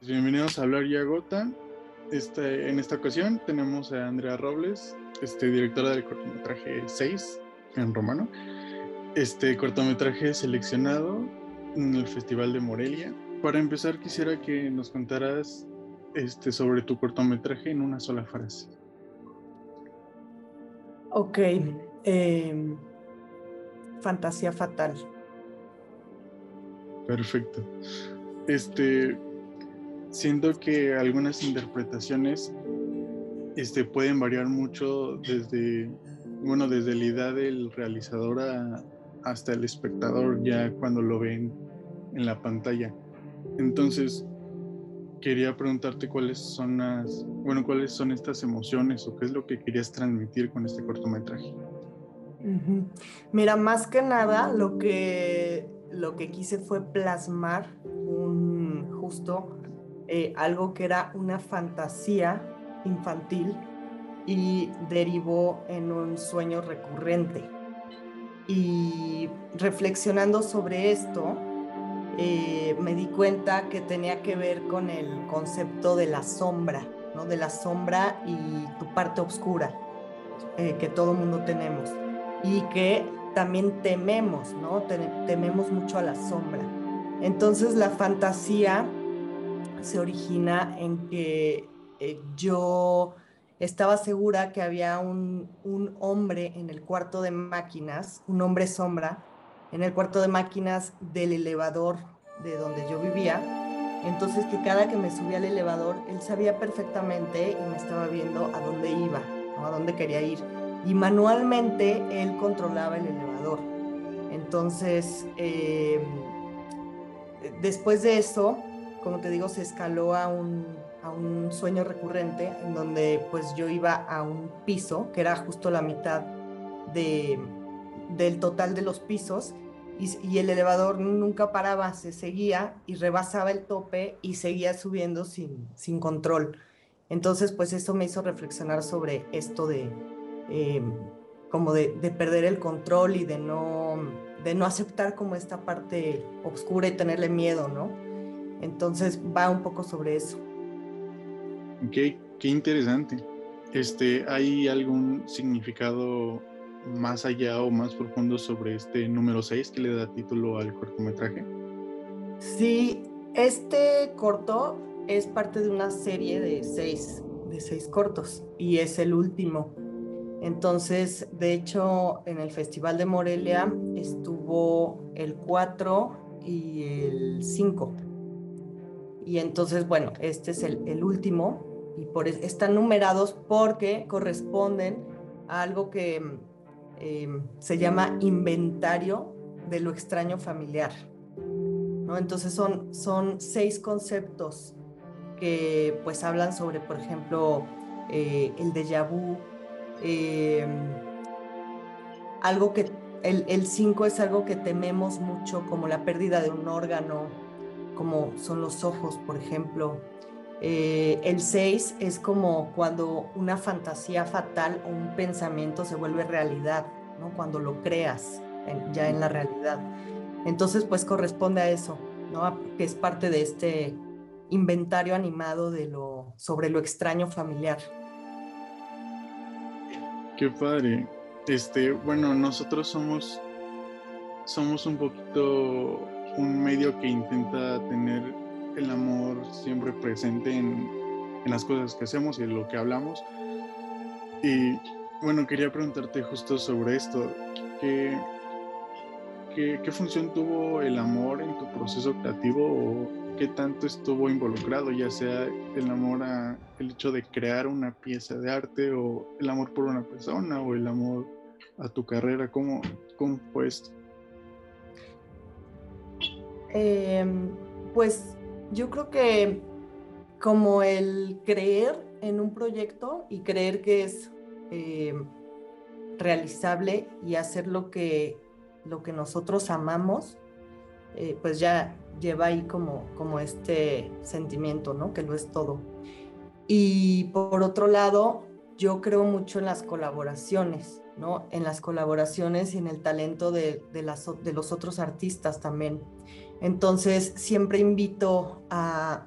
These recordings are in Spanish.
Bienvenidos a Hablar y Agota. Este, en esta ocasión tenemos a Andrea Robles, este, directora del cortometraje 6 en romano. Este cortometraje seleccionado en el Festival de Morelia. Para empezar, quisiera que nos contaras este, sobre tu cortometraje en una sola frase. Ok. Em, fantasía fatal. Perfecto. Este, siento que algunas interpretaciones este, pueden variar mucho desde, bueno, desde la idea del realizador hasta el espectador ya cuando lo ven en la pantalla. Entonces, quería preguntarte cuáles son las, bueno, cuáles son estas emociones o qué es lo que querías transmitir con este cortometraje. Mira, más que nada lo que, lo que quise fue plasmar un justo eh, algo que era una fantasía infantil y derivó en un sueño recurrente. Y reflexionando sobre esto, eh, me di cuenta que tenía que ver con el concepto de la sombra, ¿no? de la sombra y tu parte oscura eh, que todo mundo tenemos y que también tememos, ¿no? tememos mucho a la sombra. Entonces la fantasía se origina en que eh, yo estaba segura que había un, hombre en el cuarto de máquinas, un hombre sombra, en el cuarto de máquinas del elevador de donde yo vivía. Entonces que cada que me subía al elevador, él sabía perfectamente y me estaba viendo a dónde iba, a dónde quería ir. Y manualmente él controlaba el elevador. Entonces, eh, después de eso, como te digo, se escaló a un, a un sueño recurrente en donde pues yo iba a un piso, que era justo la mitad de, del total de los pisos, y, el elevador nunca paraba, se seguía y rebasaba el tope y seguía subiendo sin, sin control. Entonces, pues eso me hizo reflexionar sobre esto de eh, como de, de, perder el control y de no, de no aceptar como esta parte oscura y tenerle miedo, ¿no? Entonces va un poco sobre eso. Ok, qué interesante. Este, ¿Hay algún significado más allá o más profundo sobre este número 6 que le da título al cortometraje? Sí, este corto es parte de una serie de seis, de seis cortos y es el último. Entonces, de hecho, en el Festival de Morelia estuvo el 4 y el 5 y entonces, bueno, este es el, último y por, están numerados porque corresponden a algo que em, se llama inventario de lo extraño familiar. ¿no? Entonces son, son seis conceptos que pues hablan sobre, por ejemplo, eh, el déjà vu, em, algo que el 5 es algo que tememos mucho, como la pérdida de un órgano, como son los ojos, por ejemplo. Eh, el 6 es como cuando una fantasía fatal o un pensamiento se vuelve realidad, ¿no? cuando lo creas ya en la realidad. Entonces, pues corresponde a eso, ¿no? que es parte de este inventario animado de lo, sobre lo extraño familiar. Qué padre. Este, bueno, nosotros somos, somos un poquito un medio que intenta tener el amor siempre presente en, en, las cosas que hacemos y en lo que hablamos. Y bueno, quería preguntarte justo sobre esto. ¿Qué, qué, función tuvo el amor en tu proceso creativo o qué tanto estuvo involucrado, ya sea el amor a el hecho de crear una pieza de arte o el amor por una persona o el amor a tu carrera? ¿Cómo, cómo fue esto? Em, pues yo creo que como el creer en un proyecto y creer que es em, realizable y hacer lo que, lo que nosotros amamos, eh, pues ya lleva ahí como, como este sentimiento, ¿no? Que lo es todo. Y por otro lado, yo creo mucho en las colaboraciones, ¿no? En las colaboraciones y en el talento de, de, los otros artistas también. Entonces, siempre invito a,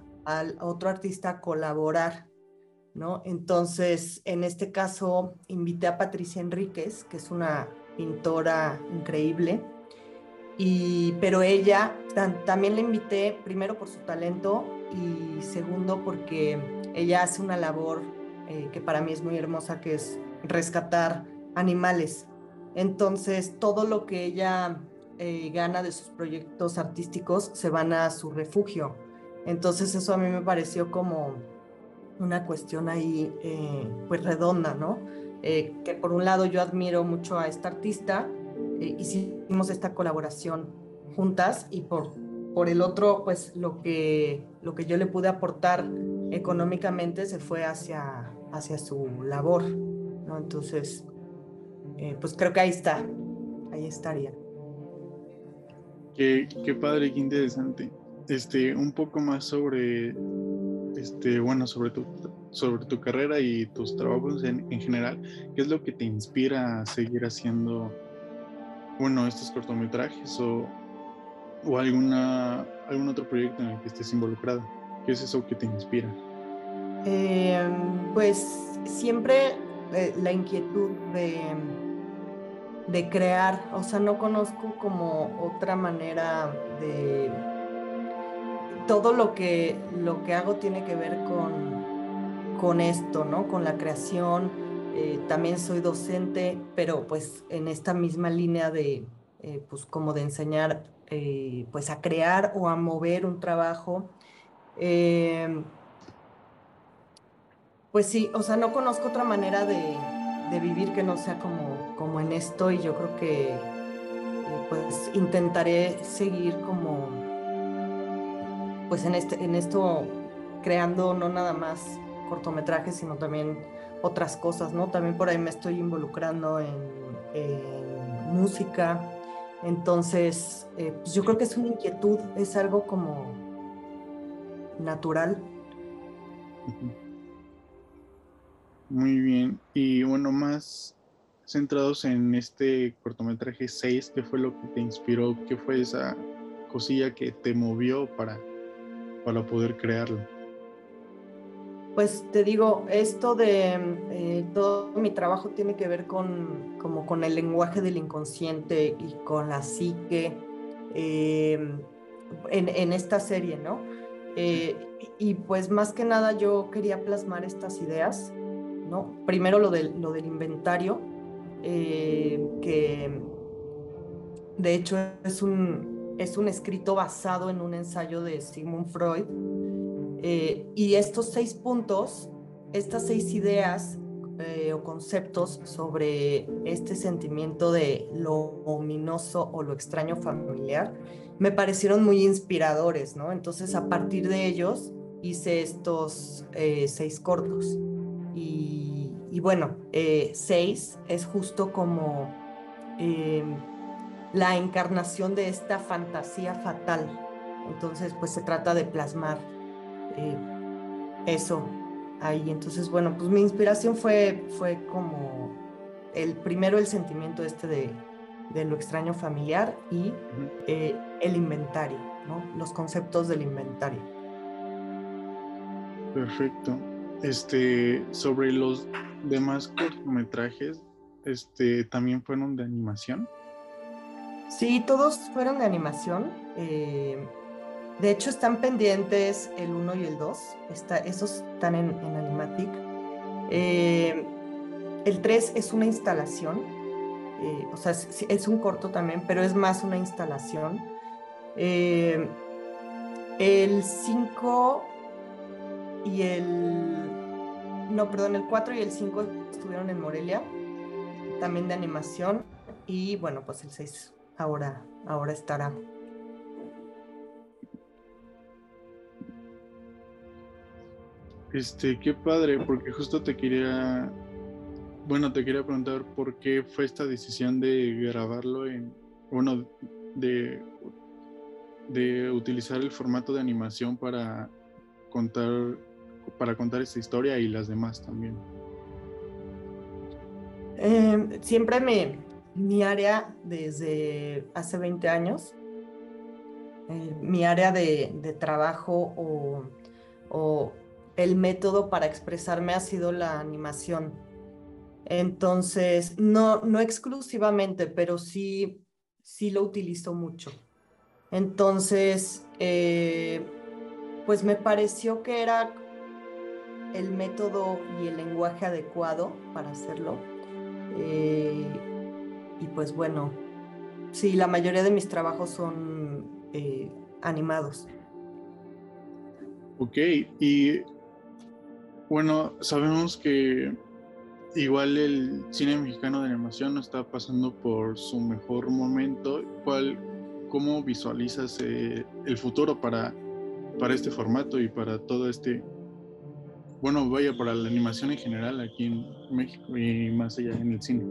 otro artista a colaborar, ¿no? Entonces, en este caso, invité a Patricia Enríquez, que es una pintora increíble, y, pero ella también la invité primero por su talento y segundo porque ella hace una labor eh, que para mí es muy hermosa, que es rescatar animales. Entonces, todo lo que ella eh, gana de sus proyectos artísticos se van a su refugio. Entonces, eso a mí me pareció como una cuestión ahí, eh, pues redonda, ¿no? que por un lado yo admiro mucho a esta artista, hicimos esta colaboración juntas y por, por el otro, pues lo que, lo que yo le pude aportar económicamente se fue hacia, hacia su labor, ¿no? Entonces, eh, pues creo que ahí está, ahí estaría. Qué, padre, qué interesante. Este, un poco más sobre, este, bueno, sobre tu, sobre tu carrera y tus trabajos en, en general. ¿Qué es lo que te inspira a seguir haciendo, bueno, estos cortometrajes o, o alguna, algún otro proyecto en el que estés involucrado? ¿Qué es eso que te inspira? Eh, pues siempre eh, la inquietud de, de crear, o sea, no conozco como otra manera de... Todo lo que, lo que hago tiene que ver con, con esto, ¿no? Con la creación. Eh, también soy docente, pero pues en esta misma línea de, pues como de enseñar, pues a crear o a mover un trabajo. Pues sí, o sea, no conozco otra manera de, vivir que no sea como, como en esto y yo creo que eh, pues intentaré seguir como pues en, este, en esto creando no nada más cortometrajes, sino también otras cosas, ¿no? También por ahí me estoy involucrando en, música. Entonces, eh, pues yo creo que es una inquietud, es algo como natural. Muy bien. Y bueno, más centrados en este cortometraje 6, ¿qué fue lo que te inspiró? ¿Qué fue esa cosilla que te movió para, para poder crearlo? Pues te digo, esto de eh, todo mi trabajo tiene que ver con, como con el lenguaje del inconsciente y con la psique em, en, esta serie, ¿no? Eh, y pues más que nada yo quería plasmar estas ideas Primero lo del, lo del inventario, eh, que de hecho es un, es un escrito basado en un ensayo de Sigmund Freud. Eh, y estos seis puntos, estas seis ideas eh, o conceptos sobre este sentimiento de lo ominoso o lo extraño familiar, me parecieron muy inspiradores, ¿no? Entonces a partir de ellos hice estos seis cortos. Y, bueno, eh, seis es justo como em, la encarnación de esta fantasía fatal. Entonces, pues se trata de plasmar eh, eso ahí. Entonces, bueno, pues mi inspiración fue, fue como el primero el sentimiento este de, de lo extraño familiar y eh, el inventario, ¿no? los conceptos del inventario. Perfecto. Este, sobre los demás cortometrajes, este, ¿también fueron de animación? Sí, todos fueron de animación. Eh, de hecho, están pendientes el 1 y el 2. Está, esos están en, Animatic. Eh, el 3 es una instalación. Eh, o sea, es, es, un corto también, pero es más una instalación. el 5 y el... No, perdón, el 4 y el 5 estuvieron en Morelia, también de animación, y bueno, pues el 6 ahora, ahora estará. Este, qué padre, porque justo te quería, bueno, te quería preguntar por qué fue esta decisión de grabarlo en, bueno, de, de utilizar el formato de animación para contar para contar esta historia y las demás también? Eh, siempre me, mi área desde hace 20 años, eh, mi área de, trabajo o, o el método para expresarme ha sido la animación. Entonces, no, no exclusivamente, pero sí, sí lo utilizo mucho. Entonces, eh, pues me pareció que era el método y el lenguaje adecuado para hacerlo. Eh, y pues bueno, sí, la mayoría de mis trabajos son eh, animados. Ok, y bueno, sabemos que igual el cine mexicano de animación no está pasando por su mejor momento. ¿Cuál, ¿Cómo visualizas eh, el futuro para, para este formato y para todo este, bueno, vaya, para la animación en general aquí en México y más allá en el cine?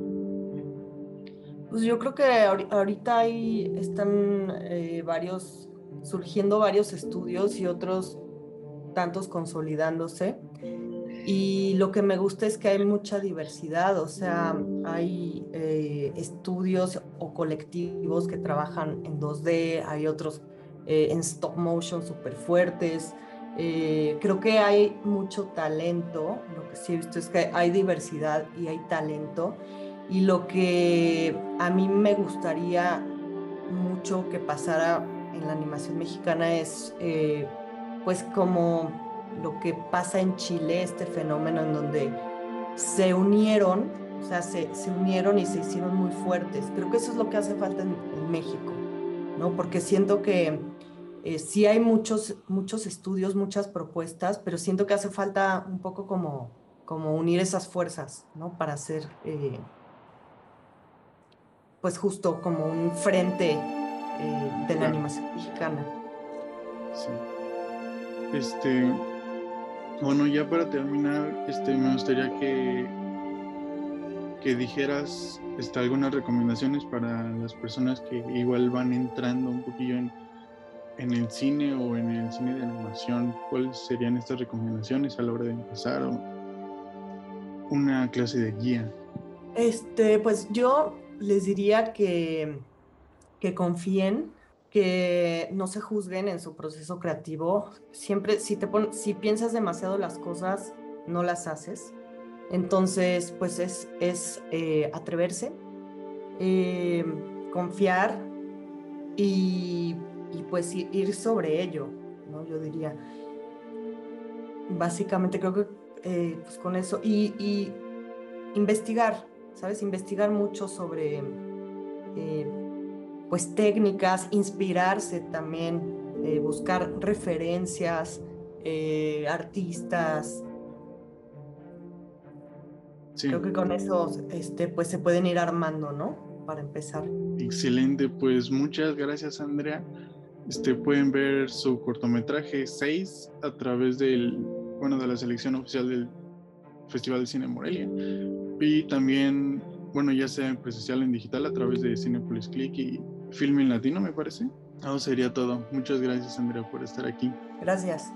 Pues yo creo que ahorita hay, están eh, varios, surgiendo varios estudios y otros tantos consolidándose. Y lo que me gusta es que hay mucha diversidad, o sea, hay eh, estudios o colectivos que trabajan en 2D, hay otros eh, en stop motion súper fuertes. Eh, creo que hay mucho talento, lo que sí he visto es que hay diversidad y hay talento. Y lo que a mí me gustaría mucho que pasara en la animación mexicana es pues como lo que pasa en Chile, este fenómeno en donde se unieron, o sea, se, unieron y se hicieron muy fuertes. Creo que eso es lo que hace falta en, México, ¿no? Porque siento que eh, sí hay muchos, muchos estudios, muchas propuestas, pero siento que hace falta un poco como, como unir esas fuerzas, ¿no? Para hacer, eh, pues justo como un frente eh, de la animación mexicana. Sí. Este, bueno, ya para terminar, este, me gustaría que, que dijeras este, algunas recomendaciones para las personas que igual van entrando un poquillo en, en el cine o en el cine de animación. ¿Cuáles serían estas recomendaciones a la hora de empezar o una clase de guía? Este, pues yo les diría que, que confíen que no se juzguen en su proceso creativo. Siempre, si, te si piensas demasiado las cosas, no las haces. Entonces, pues es, es eh, atreverse, eh, confiar y, pues ir sobre ello, ¿no? Yo diría. Básicamente creo que eh, pues con eso. Y, y, investigar, ¿sabes? Investigar mucho sobre pues técnicas, inspirarse también, eh, buscar referencias, eh, artistas. Creo que con eso este, pues se pueden ir armando, ¿no? Para empezar. Excelente, pues muchas gracias Andrea. Este, pueden ver su cortometraje 6 a través del, bueno, de la selección oficial del Festival de Cine Morelia. Y también, bueno, ya sea en presencial en digital a través de Cinepolis Click y Film Latino, me parece. Eso sería todo. Muchas gracias, Andrea, por estar aquí. Gracias.